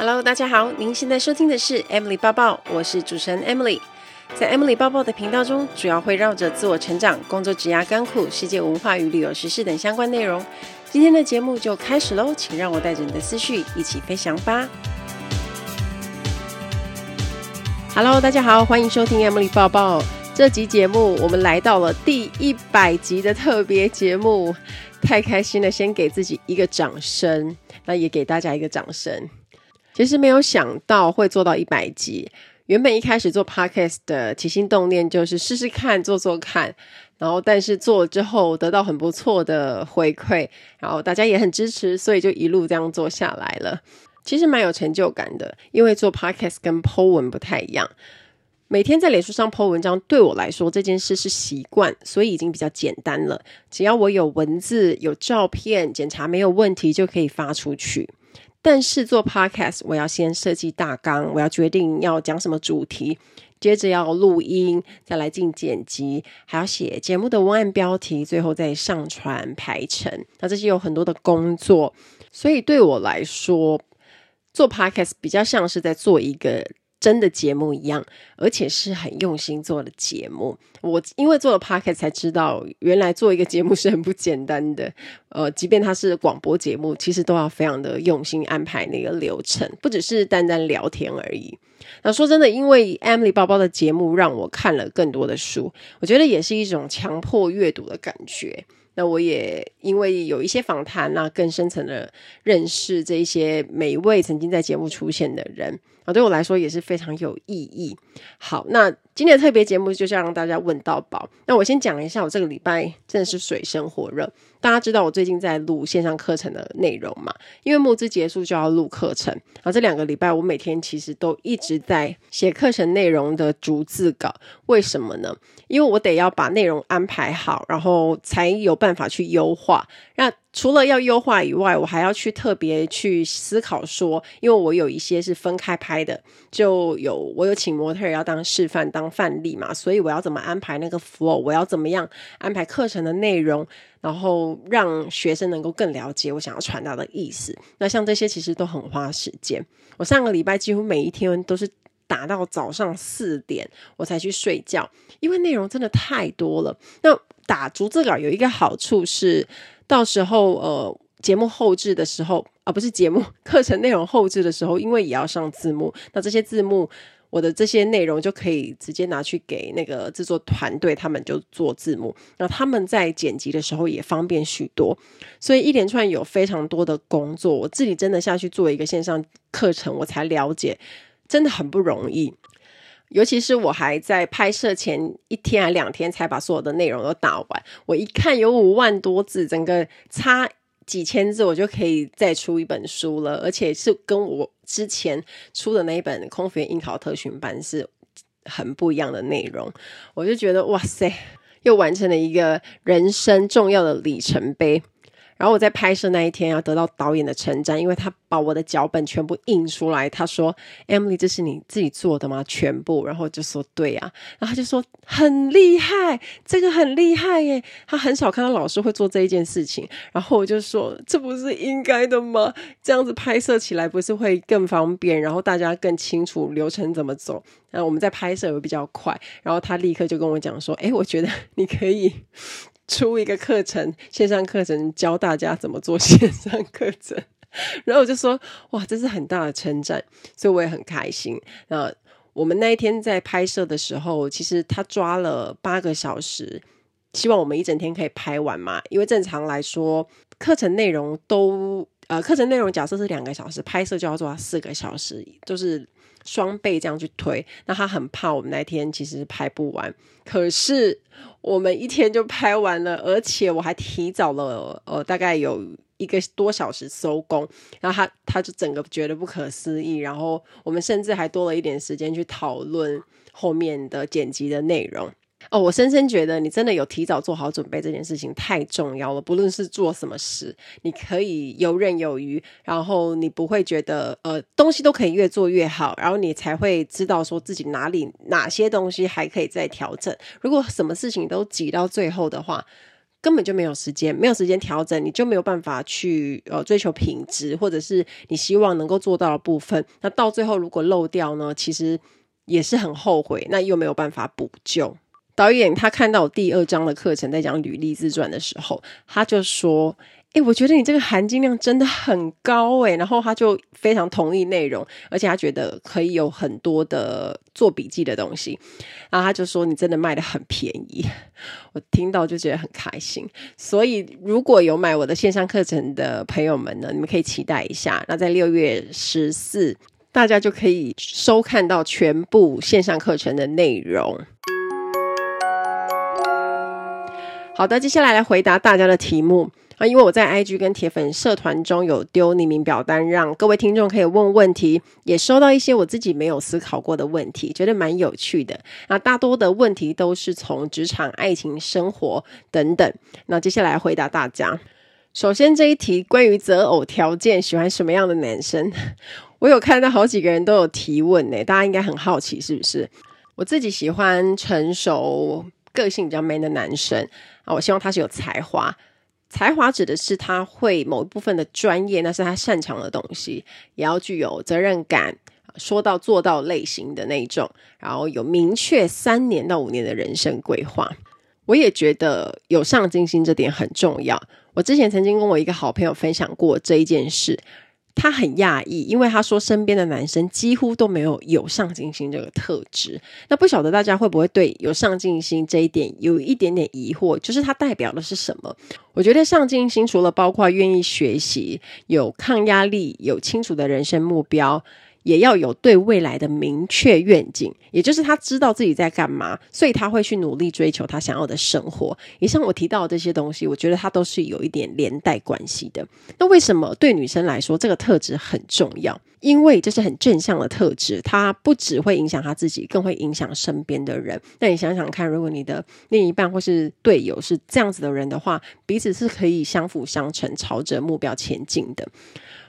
Hello，大家好，您现在收听的是 Emily 抱抱，我是主持人 Emily。在 Emily 抱抱的频道中，主要会绕着自我成长、工作、职涯、甘苦、世界文化与旅游时事等相关内容。今天的节目就开始喽，请让我带着你的思绪一起飞翔吧。Hello，大家好，欢迎收听 Emily 抱抱。这集节目我们来到了第一百集的特别节目，太开心了，先给自己一个掌声，那也给大家一个掌声。其实没有想到会做到一百集。原本一开始做 podcast 的起心动念就是试试看，做做看。然后，但是做了之后得到很不错的回馈，然后大家也很支持，所以就一路这样做下来了。其实蛮有成就感的，因为做 podcast 跟 po 文不太一样。每天在脸书上 po 文章，对我来说这件事是习惯，所以已经比较简单了。只要我有文字、有照片，检查没有问题就可以发出去。但是做 podcast，我要先设计大纲，我要决定要讲什么主题，接着要录音，再来进剪辑，还要写节目的文案标题，最后再上传排程。那这些有很多的工作，所以对我来说，做 podcast 比较像是在做一个。真的节目一样，而且是很用心做的节目。我因为做了 Podcast 才知道，原来做一个节目是很不简单的。呃，即便它是广播节目，其实都要非常的用心安排那个流程，不只是单单聊天而已。那说真的，因为 Emily 包包的节目让我看了更多的书，我觉得也是一种强迫阅读的感觉。那我也因为有一些访谈，那更深层的认识这一些每一位曾经在节目出现的人啊，对我来说也是非常有意义。好，那今天的特别节目就是要让大家问到饱。那我先讲一下，我这个礼拜真的是水深火热。大家知道我最近在录线上课程的内容嘛？因为募资结束就要录课程，然后这两个礼拜我每天其实都一直在写课程内容的逐字稿。为什么呢？因为我得要把内容安排好，然后才有办法去优化。那除了要优化以外，我还要去特别去思考说，因为我有一些是分开拍的，就有我有请模特要当示范、当范例嘛，所以我要怎么安排那个 flow，我要怎么样安排课程的内容，然后让学生能够更了解我想要传达的意思。那像这些其实都很花时间。我上个礼拜几乎每一天都是打到早上四点我才去睡觉，因为内容真的太多了。那打逐字稿有一个好处是。到时候，呃，节目后置的时候，啊，不是节目课程内容后置的时候，因为也要上字幕，那这些字幕，我的这些内容就可以直接拿去给那个制作团队，他们就做字幕，那他们在剪辑的时候也方便许多，所以一连串有非常多的工作，我自己真的下去做一个线上课程，我才了解，真的很不容易。尤其是我还在拍摄前一天还两天才把所有的内容都打完，我一看有五万多字，整个差几千字我就可以再出一本书了，而且是跟我之前出的那一本《空服员应考特训班》是很不一样的内容，我就觉得哇塞，又完成了一个人生重要的里程碑。然后我在拍摄那一天要得到导演的称赞，因为他把我的脚本全部印出来。他说：“Emily，这是你自己做的吗？全部？”然后就说：“对啊。”然后他就说：“很厉害，这个很厉害耶！”他很少看到老师会做这一件事情。然后我就说：“这不是应该的吗？这样子拍摄起来不是会更方便，然后大家更清楚流程怎么走？然后我们在拍摄会比较快。”然后他立刻就跟我讲说：“诶，我觉得你可以。”出一个课程，线上课程教大家怎么做线上课程，然后我就说哇，这是很大的称赞，所以我也很开心。那我们那一天在拍摄的时候，其实他抓了八个小时，希望我们一整天可以拍完嘛。因为正常来说，课程内容都呃，课程内容假设是两个小时，拍摄就要做四个小时，就是双倍这样去推。那他很怕我们那天其实拍不完，可是。我们一天就拍完了，而且我还提早了，呃，大概有一个多小时收工。然后他他就整个觉得不可思议，然后我们甚至还多了一点时间去讨论后面的剪辑的内容。哦，我深深觉得你真的有提早做好准备，这件事情太重要了。不论是做什么事，你可以游刃有余，然后你不会觉得呃东西都可以越做越好，然后你才会知道说自己哪里哪些东西还可以再调整。如果什么事情都挤到最后的话，根本就没有时间，没有时间调整，你就没有办法去呃追求品质，或者是你希望能够做到的部分。那到最后如果漏掉呢，其实也是很后悔，那又没有办法补救。导演他看到我第二章的课程在讲履历自传的时候，他就说。诶，我觉得你这个含金量真的很高诶，然后他就非常同意内容，而且他觉得可以有很多的做笔记的东西，然后他就说你真的卖得很便宜，我听到就觉得很开心。所以如果有买我的线上课程的朋友们呢，你们可以期待一下，那在六月十四，大家就可以收看到全部线上课程的内容。好的，接下来来回答大家的题目。啊，因为我在 IG 跟铁粉社团中有丢匿名表单，让各位听众可以问问题，也收到一些我自己没有思考过的问题，觉得蛮有趣的。那大多的问题都是从职场、爱情、生活等等。那接下来回答大家。首先这一题关于择偶条件，喜欢什么样的男生？我有看到好几个人都有提问呢，大家应该很好奇是不是？我自己喜欢成熟、个性比较 man 的男生啊，我希望他是有才华。才华指的是他会某一部分的专业，那是他擅长的东西，也要具有责任感，说到做到类型的那一种，然后有明确三年到五年的人生规划。我也觉得有上进心这点很重要。我之前曾经跟我一个好朋友分享过这一件事。他很讶异，因为他说身边的男生几乎都没有有上进心这个特质。那不晓得大家会不会对有上进心这一点有一点点疑惑？就是它代表的是什么？我觉得上进心除了包括愿意学习、有抗压力、有清楚的人生目标。也要有对未来的明确愿景，也就是他知道自己在干嘛，所以他会去努力追求他想要的生活。以上我提到的这些东西，我觉得它都是有一点连带关系的。那为什么对女生来说这个特质很重要？因为这是很正向的特质，它不只会影响他自己，更会影响身边的人。那你想想看，如果你的另一半或是队友是这样子的人的话，彼此是可以相辅相成，朝着目标前进的。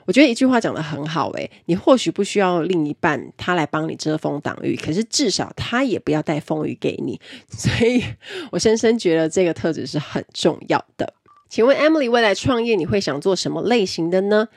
我觉得一句话讲得很好，诶，你或许不需要另一半他来帮你遮风挡雨，可是至少他也不要带风雨给你。所以我深深觉得这个特质是很重要的。请问 Emily 未来创业你会想做什么类型的呢？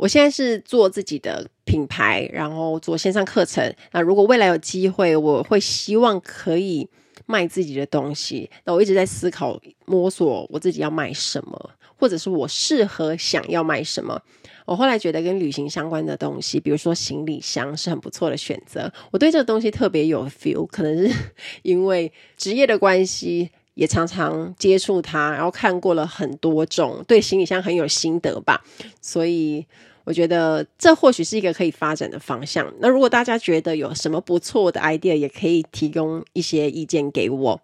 我现在是做自己的品牌，然后做线上课程。那如果未来有机会，我会希望可以卖自己的东西。那我一直在思考摸索我自己要卖什么，或者是我适合想要卖什么。我后来觉得跟旅行相关的东西，比如说行李箱是很不错的选择。我对这个东西特别有 feel，可能是 因为职业的关系，也常常接触它，然后看过了很多种，对行李箱很有心得吧。所以我觉得这或许是一个可以发展的方向。那如果大家觉得有什么不错的 idea，也可以提供一些意见给我。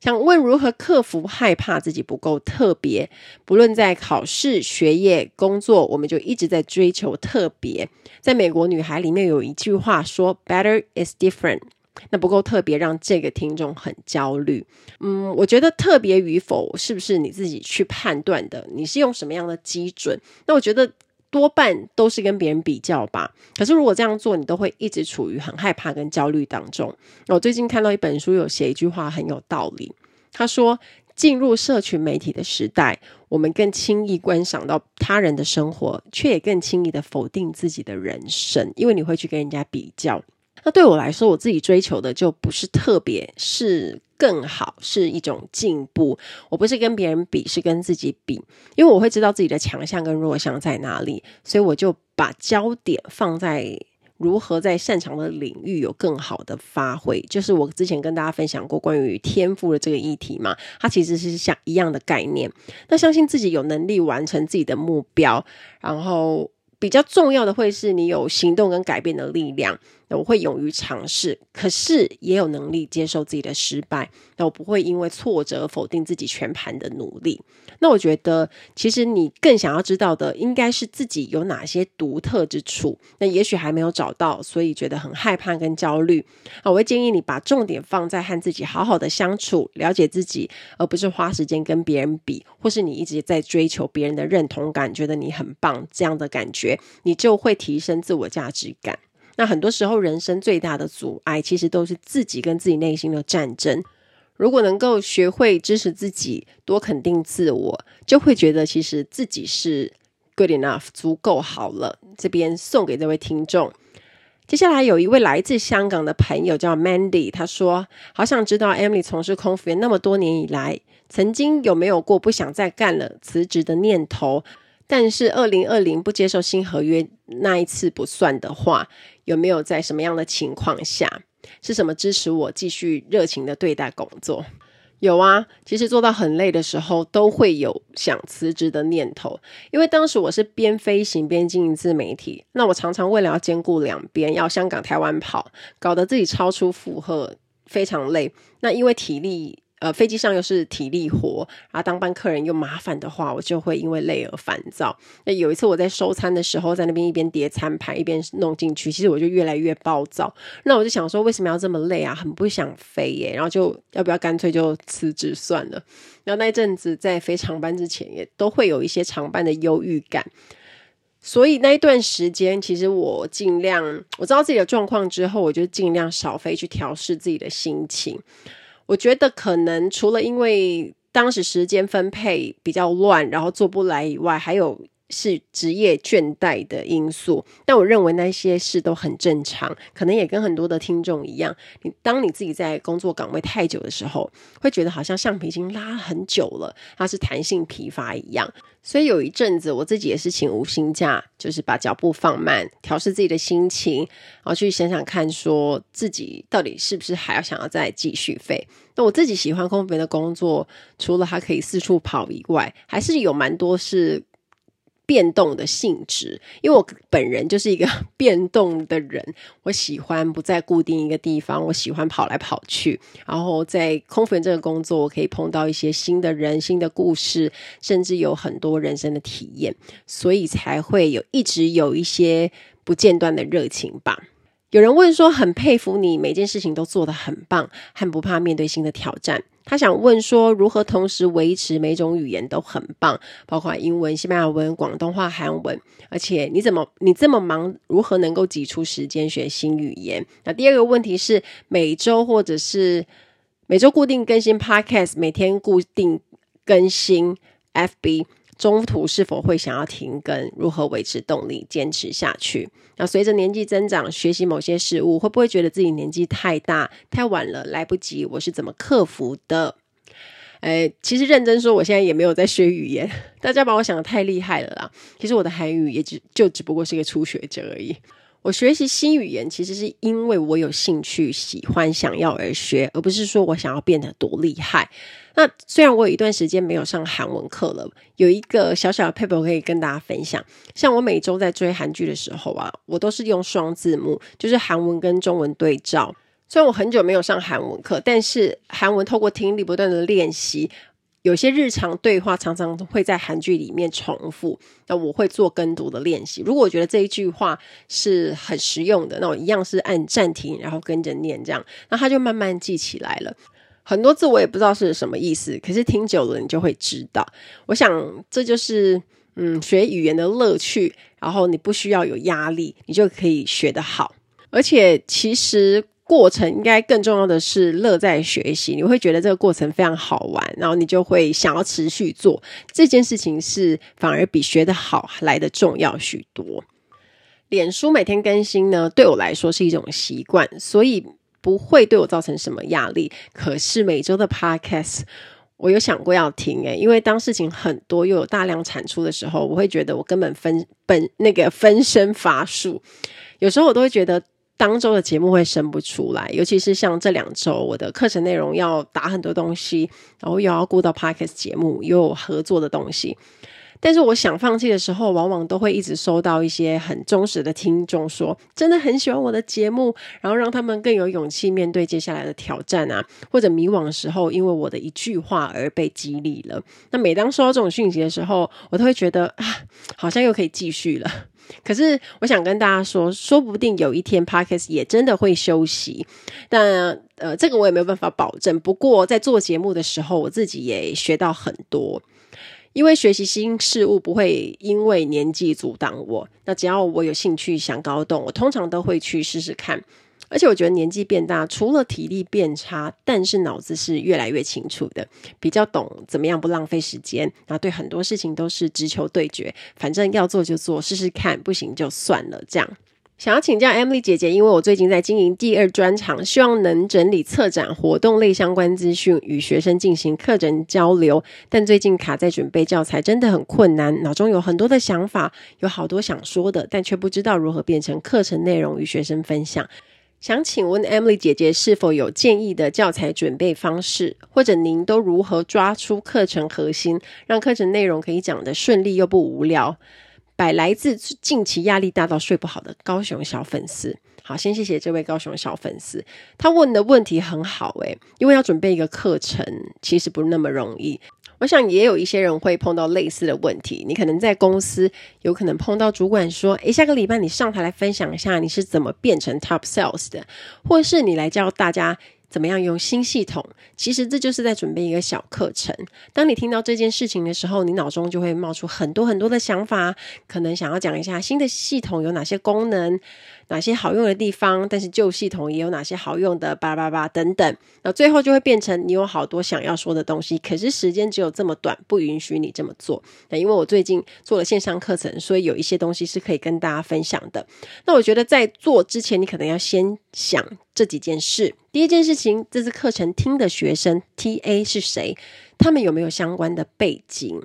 想问如何克服害怕自己不够特别？不论在考试、学业、工作，我们就一直在追求特别。在美国女孩里面有一句话说：“Better is different。”那不够特别，让这个听众很焦虑。嗯，我觉得特别与否是不是你自己去判断的？你是用什么样的基准？那我觉得。多半都是跟别人比较吧。可是如果这样做，你都会一直处于很害怕跟焦虑当中。我最近看到一本书，有写一句话很有道理。他说：“进入社群媒体的时代，我们更轻易观赏到他人的生活，却也更轻易的否定自己的人生，因为你会去跟人家比较。”那对我来说，我自己追求的就不是特别，是更好，是一种进步。我不是跟别人比，是跟自己比，因为我会知道自己的强项跟弱项在哪里，所以我就把焦点放在如何在擅长的领域有更好的发挥。就是我之前跟大家分享过关于天赋的这个议题嘛，它其实是像一样的概念。那相信自己有能力完成自己的目标，然后。比较重要的会是你有行动跟改变的力量，我会勇于尝试，可是也有能力接受自己的失败，那我不会因为挫折否定自己全盘的努力。那我觉得，其实你更想要知道的，应该是自己有哪些独特之处，那也许还没有找到，所以觉得很害怕跟焦虑。那我会建议你把重点放在和自己好好的相处，了解自己，而不是花时间跟别人比，或是你一直在追求别人的认同感，觉得你很棒这样的感觉。你就会提升自我价值感。那很多时候，人生最大的阻碍，其实都是自己跟自己内心的战争。如果能够学会支持自己，多肯定自我，就会觉得其实自己是 good enough，足够好了。这边送给这位听众。接下来有一位来自香港的朋友叫 Mandy，他说：“好想知道 Emily 从事空服员那么多年以来，曾经有没有过不想再干了辞职的念头？但是二零二零不接受新合约那一次不算的话，有没有在什么样的情况下？是什么支持我继续热情的对待工作？”有啊，其实做到很累的时候，都会有想辞职的念头。因为当时我是边飞行边经营自媒体，那我常常为了要兼顾两边，要香港、台湾跑，搞得自己超出负荷，非常累。那因为体力。呃，飞机上又是体力活，然后当班客人又麻烦的话，我就会因为累而烦躁。那有一次我在收餐的时候，在那边一边叠餐盘一边弄进去，其实我就越来越暴躁。那我就想说，为什么要这么累啊？很不想飞耶，然后就要不要干脆就辞职算了。然后那一阵子在飞长班之前，也都会有一些长班的忧郁感。所以那一段时间，其实我尽量我知道自己的状况之后，我就尽量少飞，去调试自己的心情。我觉得可能除了因为当时时间分配比较乱，然后做不来以外，还有是职业倦怠的因素。但我认为那些事都很正常，可能也跟很多的听众一样。你当你自己在工作岗位太久的时候，会觉得好像橡皮筋拉很久了，它是弹性疲乏一样。所以有一阵子，我自己也是请无薪假，就是把脚步放慢，调试自己的心情，然后去想想看，说自己到底是不是还要想要再继续飞。那我自己喜欢空服员的工作，除了它可以四处跑以外，还是有蛮多是。变动的性质，因为我本人就是一个 变动的人，我喜欢不再固定一个地方，我喜欢跑来跑去。然后在空服员这个工作，我可以碰到一些新的人、新的故事，甚至有很多人生的体验，所以才会有一直有一些不间断的热情吧。有人问说，很佩服你每件事情都做得很棒，很不怕面对新的挑战。他想问说，如何同时维持每种语言都很棒，包括英文、西班牙文、广东话、韩文，而且你怎么你这么忙，如何能够挤出时间学新语言？那第二个问题是，每周或者是每周固定更新 Podcast，每天固定更新 FB。中途是否会想要停更？如何维持动力，坚持下去？那随着年纪增长，学习某些事物，会不会觉得自己年纪太大、太晚了，来不及？我是怎么克服的？诶，其实认真说，我现在也没有在学语言，大家把我想的太厉害了啦。其实我的韩语也只就只不过是一个初学者而已。我学习新语言，其实是因为我有兴趣、喜欢、想要而学，而不是说我想要变得多厉害。那虽然我有一段时间没有上韩文课了，有一个小小的 paper 可以跟大家分享。像我每周在追韩剧的时候啊，我都是用双字幕，就是韩文跟中文对照。虽然我很久没有上韩文课，但是韩文透过听力不断的练习，有些日常对话常常会在韩剧里面重复。那我会做跟读的练习。如果我觉得这一句话是很实用的，那我一样是按暂停，然后跟着念这样，那它就慢慢记起来了。很多字我也不知道是什么意思，可是听久了你就会知道。我想这就是嗯学语言的乐趣，然后你不需要有压力，你就可以学得好。而且其实过程应该更重要的是乐在学习，你会觉得这个过程非常好玩，然后你就会想要持续做这件事情，是反而比学得好来的重要许多。脸书每天更新呢，对我来说是一种习惯，所以。不会对我造成什么压力，可是每周的 podcast 我有想过要停诶，因为当事情很多又有大量产出的时候，我会觉得我根本分本那个分身乏术，有时候我都会觉得当周的节目会生不出来，尤其是像这两周我的课程内容要打很多东西，然后又要顾到 podcast 节目，又有合作的东西。但是我想放弃的时候，往往都会一直收到一些很忠实的听众说，真的很喜欢我的节目，然后让他们更有勇气面对接下来的挑战啊，或者迷惘的时候，因为我的一句话而被激励了。那每当收到这种讯息的时候，我都会觉得啊，好像又可以继续了。可是我想跟大家说，说不定有一天 Podcast 也真的会休息，但呃，这个我也没有办法保证。不过在做节目的时候，我自己也学到很多。因为学习新事物不会因为年纪阻挡我，那只要我有兴趣想搞懂，我通常都会去试试看。而且我觉得年纪变大，除了体力变差，但是脑子是越来越清楚的，比较懂怎么样不浪费时间，然后对很多事情都是直球对决，反正要做就做，试试看，不行就算了，这样。想要请教 Emily 姐姐，因为我最近在经营第二专场，希望能整理策展活动类相关资讯，与学生进行课程交流。但最近卡在准备教材，真的很困难，脑中有很多的想法，有好多想说的，但却不知道如何变成课程内容与学生分享。想请问 Emily 姐姐，是否有建议的教材准备方式，或者您都如何抓出课程核心，让课程内容可以讲得顺利又不无聊？百来自近期压力大到睡不好的高雄小粉丝，好，先谢谢这位高雄小粉丝，他问的问题很好诶，因为要准备一个课程其实不那么容易。我想也有一些人会碰到类似的问题，你可能在公司有可能碰到主管说，诶，下个礼拜你上台来分享一下你是怎么变成 top sales 的，或是你来教大家。怎么样用新系统？其实这就是在准备一个小课程。当你听到这件事情的时候，你脑中就会冒出很多很多的想法，可能想要讲一下新的系统有哪些功能。哪些好用的地方，但是旧系统也有哪些好用的，叭叭叭等等，那最后就会变成你有好多想要说的东西，可是时间只有这么短，不允许你这么做。那因为我最近做了线上课程，所以有一些东西是可以跟大家分享的。那我觉得在做之前，你可能要先想这几件事。第一件事情，这次课程听的学生 TA 是谁？他们有没有相关的背景？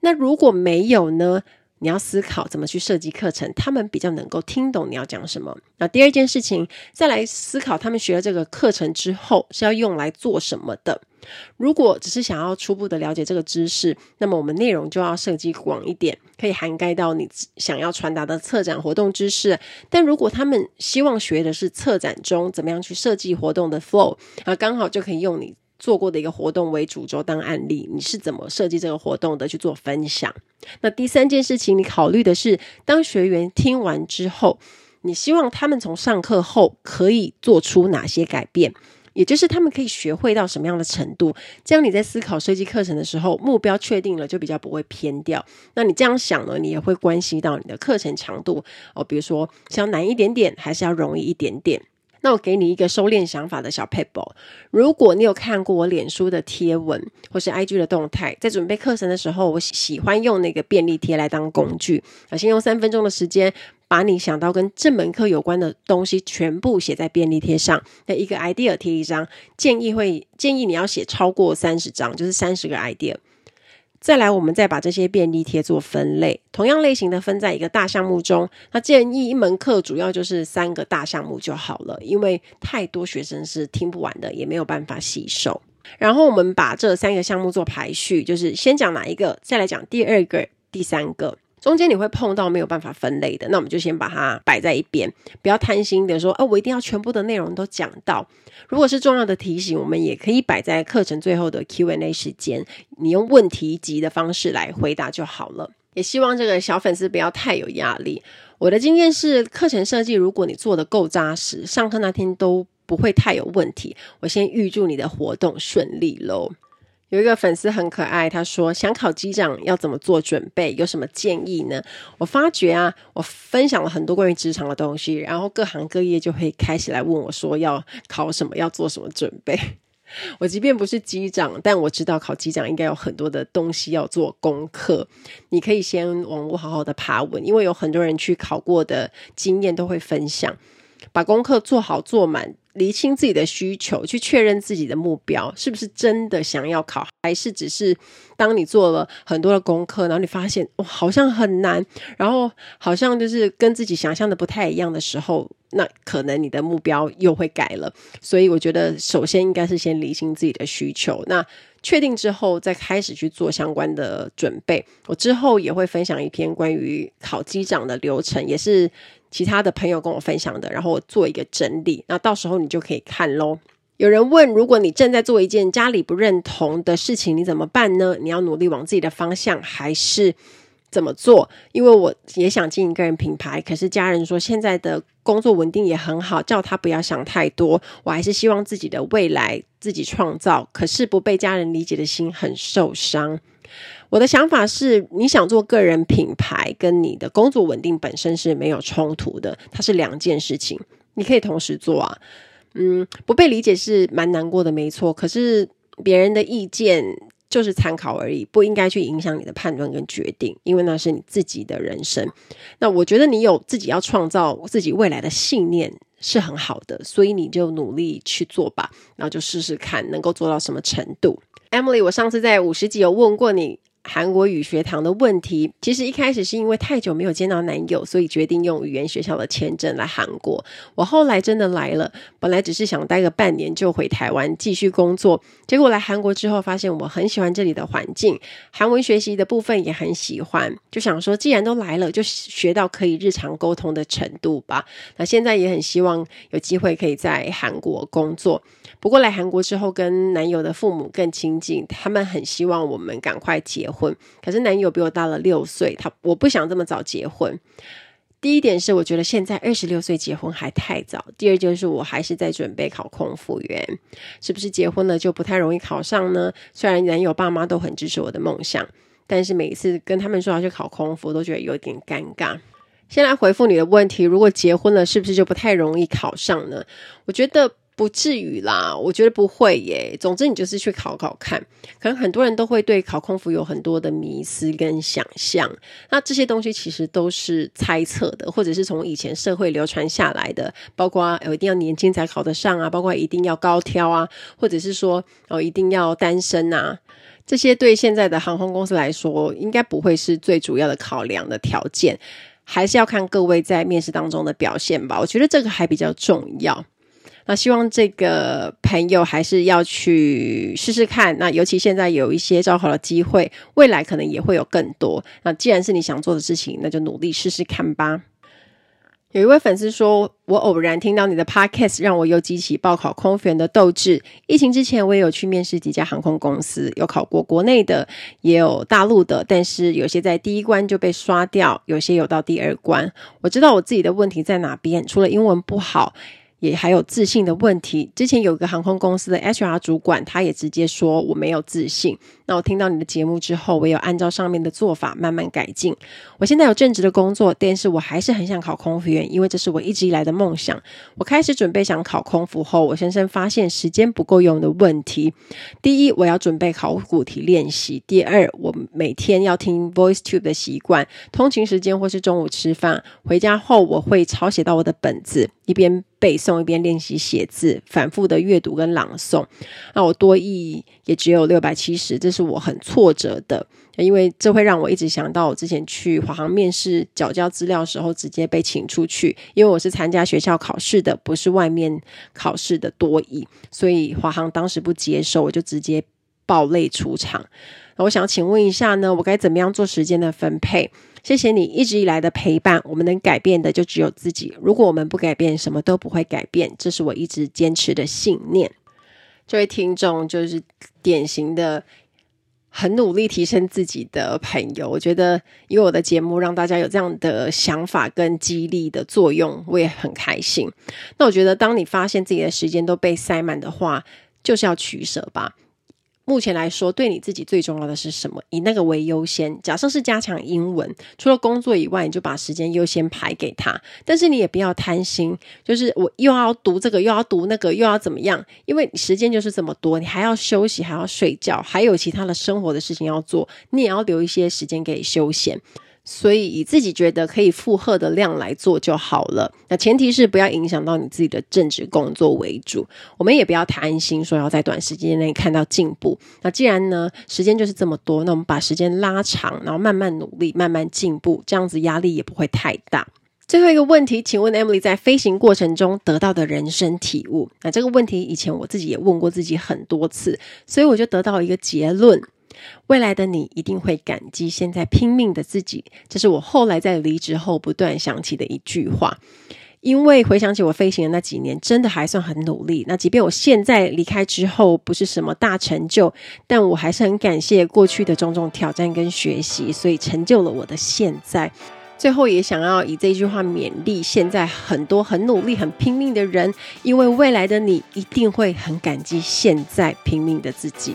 那如果没有呢？你要思考怎么去设计课程，他们比较能够听懂你要讲什么。那第二件事情，再来思考他们学了这个课程之后是要用来做什么的。如果只是想要初步的了解这个知识，那么我们内容就要设计广一点，可以涵盖到你想要传达的策展活动知识。但如果他们希望学的是策展中怎么样去设计活动的 flow，啊，刚好就可以用你。做过的一个活动为主轴当案例，你是怎么设计这个活动的？去做分享。那第三件事情，你考虑的是，当学员听完之后，你希望他们从上课后可以做出哪些改变？也就是他们可以学会到什么样的程度？这样你在思考设计课程的时候，目标确定了，就比较不会偏掉。那你这样想呢？你也会关系到你的课程强度哦，比如说是要难一点点，还是要容易一点点？那我给你一个收敛想法的小 paper。如果你有看过我脸书的贴文或是 IG 的动态，在准备课程的时候，我喜欢用那个便利贴来当工具。啊，先用三分钟的时间，把你想到跟这门课有关的东西全部写在便利贴上。那一个 idea 贴一张，建议会建议你要写超过三十张，就是三十个 idea。再来，我们再把这些便利贴做分类，同样类型的分在一个大项目中。那建议一门课主要就是三个大项目就好了，因为太多学生是听不完的，也没有办法吸收。然后我们把这三个项目做排序，就是先讲哪一个，再来讲第二个、第三个。中间你会碰到没有办法分类的，那我们就先把它摆在一边，不要贪心的说，哦，我一定要全部的内容都讲到。如果是重要的提醒，我们也可以摆在课程最后的 Q&A 时间，你用问题集的方式来回答就好了。也希望这个小粉丝不要太有压力。我的经验是，课程设计如果你做得够扎实，上课那天都不会太有问题。我先预祝你的活动顺利喽。有一个粉丝很可爱，他说想考机长要怎么做准备，有什么建议呢？我发觉啊，我分享了很多关于职场的东西，然后各行各业就会开始来问我说要考什么，要做什么准备。我即便不是机长，但我知道考机长应该有很多的东西要做功课。你可以先网络好好的爬文，因为有很多人去考过的经验都会分享，把功课做好做满。厘清自己的需求，去确认自己的目标，是不是真的想要考，还是只是当你做了很多的功课，然后你发现哇，好像很难，然后好像就是跟自己想象的不太一样的时候，那可能你的目标又会改了。所以我觉得，首先应该是先厘清自己的需求，那确定之后再开始去做相关的准备。我之后也会分享一篇关于考机长的流程，也是。其他的朋友跟我分享的，然后我做一个整理，那到时候你就可以看咯。有人问，如果你正在做一件家里不认同的事情，你怎么办呢？你要努力往自己的方向，还是怎么做？因为我也想经营个人品牌，可是家人说现在的工作稳定也很好，叫他不要想太多。我还是希望自己的未来自己创造，可是不被家人理解的心很受伤。我的想法是，你想做个人品牌，跟你的工作稳定本身是没有冲突的，它是两件事情。你可以同时做啊。嗯，不被理解是蛮难过的，没错。可是别人的意见就是参考而已，不应该去影响你的判断跟决定，因为那是你自己的人生。那我觉得你有自己要创造自己未来的信念是很好的，所以你就努力去做吧，然后就试试看能够做到什么程度。Emily，我上次在五十集有问过你。韩国语学堂的问题，其实一开始是因为太久没有见到男友，所以决定用语言学校的签证来韩国。我后来真的来了，本来只是想待个半年就回台湾继续工作，结果来韩国之后发现我很喜欢这里的环境，韩文学习的部分也很喜欢，就想说既然都来了，就学到可以日常沟通的程度吧。那现在也很希望有机会可以在韩国工作。不过来韩国之后，跟男友的父母更亲近，他们很希望我们赶快结婚。可是男友比我大了六岁，他我不想这么早结婚。第一点是，我觉得现在二十六岁结婚还太早。第二就是，我还是在准备考空服员，是不是结婚了就不太容易考上呢？虽然男友爸妈都很支持我的梦想，但是每一次跟他们说要去考空服，都觉得有点尴尬。先来回复你的问题，如果结婚了，是不是就不太容易考上呢？我觉得。不至于啦，我觉得不会耶。总之，你就是去考考看。可能很多人都会对考空服有很多的迷思跟想象，那这些东西其实都是猜测的，或者是从以前社会流传下来的。包括哦，一定要年轻才考得上啊，包括一定要高挑啊，或者是说哦，一定要单身啊。这些对现在的航空公司来说，应该不会是最主要的考量的条件，还是要看各位在面试当中的表现吧。我觉得这个还比较重要。那希望这个朋友还是要去试试看。那尤其现在有一些招考的机会，未来可能也会有更多。那既然是你想做的事情，那就努力试试看吧。有一位粉丝说：“我偶然听到你的 podcast，让我又激起报考空服员的斗志。疫情之前，我也有去面试几家航空公司，有考过国内的，也有大陆的，但是有些在第一关就被刷掉，有些有到第二关。我知道我自己的问题在哪边，除了英文不好。”也还有自信的问题。之前有个航空公司的 HR 主管，他也直接说我没有自信。那我听到你的节目之后，我有按照上面的做法慢慢改进。我现在有正职的工作，但是我还是很想考空服员，因为这是我一直以来的梦想。我开始准备想考空服后，我深深发现时间不够用的问题。第一，我要准备考古题练习；第二，我每天要听 VoiceTube 的习惯，通勤时间或是中午吃饭，回家后我会抄写到我的本子，一边背诵一边练习写字，反复的阅读跟朗诵。那我多译也只有六百七十，这是我很挫折的，因为这会让我一直想到我之前去华航面试缴交资料的时候，直接被请出去，因为我是参加学校考试的，不是外面考试的多译，所以华航当时不接受，我就直接爆泪出场。那我想请问一下呢，我该怎么样做时间的分配？谢谢你一直以来的陪伴。我们能改变的就只有自己。如果我们不改变，什么都不会改变。这是我一直坚持的信念。这位听众就是典型的很努力提升自己的朋友。我觉得，因为我的节目让大家有这样的想法跟激励的作用，我也很开心。那我觉得，当你发现自己的时间都被塞满的话，就是要取舍吧。目前来说，对你自己最重要的是什么？以那个为优先。假设是加强英文，除了工作以外，你就把时间优先排给他。但是你也不要贪心，就是我又要读这个，又要读那个，又要怎么样？因为时间就是这么多，你还要休息，还要睡觉，还有其他的生活的事情要做，你也要留一些时间给休闲。所以以自己觉得可以负荷的量来做就好了。那前提是不要影响到你自己的正职工作为主。我们也不要贪心，说要在短时间内看到进步。那既然呢，时间就是这么多，那我们把时间拉长，然后慢慢努力，慢慢进步，这样子压力也不会太大。最后一个问题，请问 Emily 在飞行过程中得到的人生体悟？那这个问题以前我自己也问过自己很多次，所以我就得到一个结论。未来的你一定会感激现在拼命的自己，这是我后来在离职后不断想起的一句话。因为回想起我飞行的那几年，真的还算很努力。那即便我现在离开之后不是什么大成就，但我还是很感谢过去的种种挑战跟学习，所以成就了我的现在。最后也想要以这句话勉励现在很多很努力、很拼命的人，因为未来的你一定会很感激现在拼命的自己。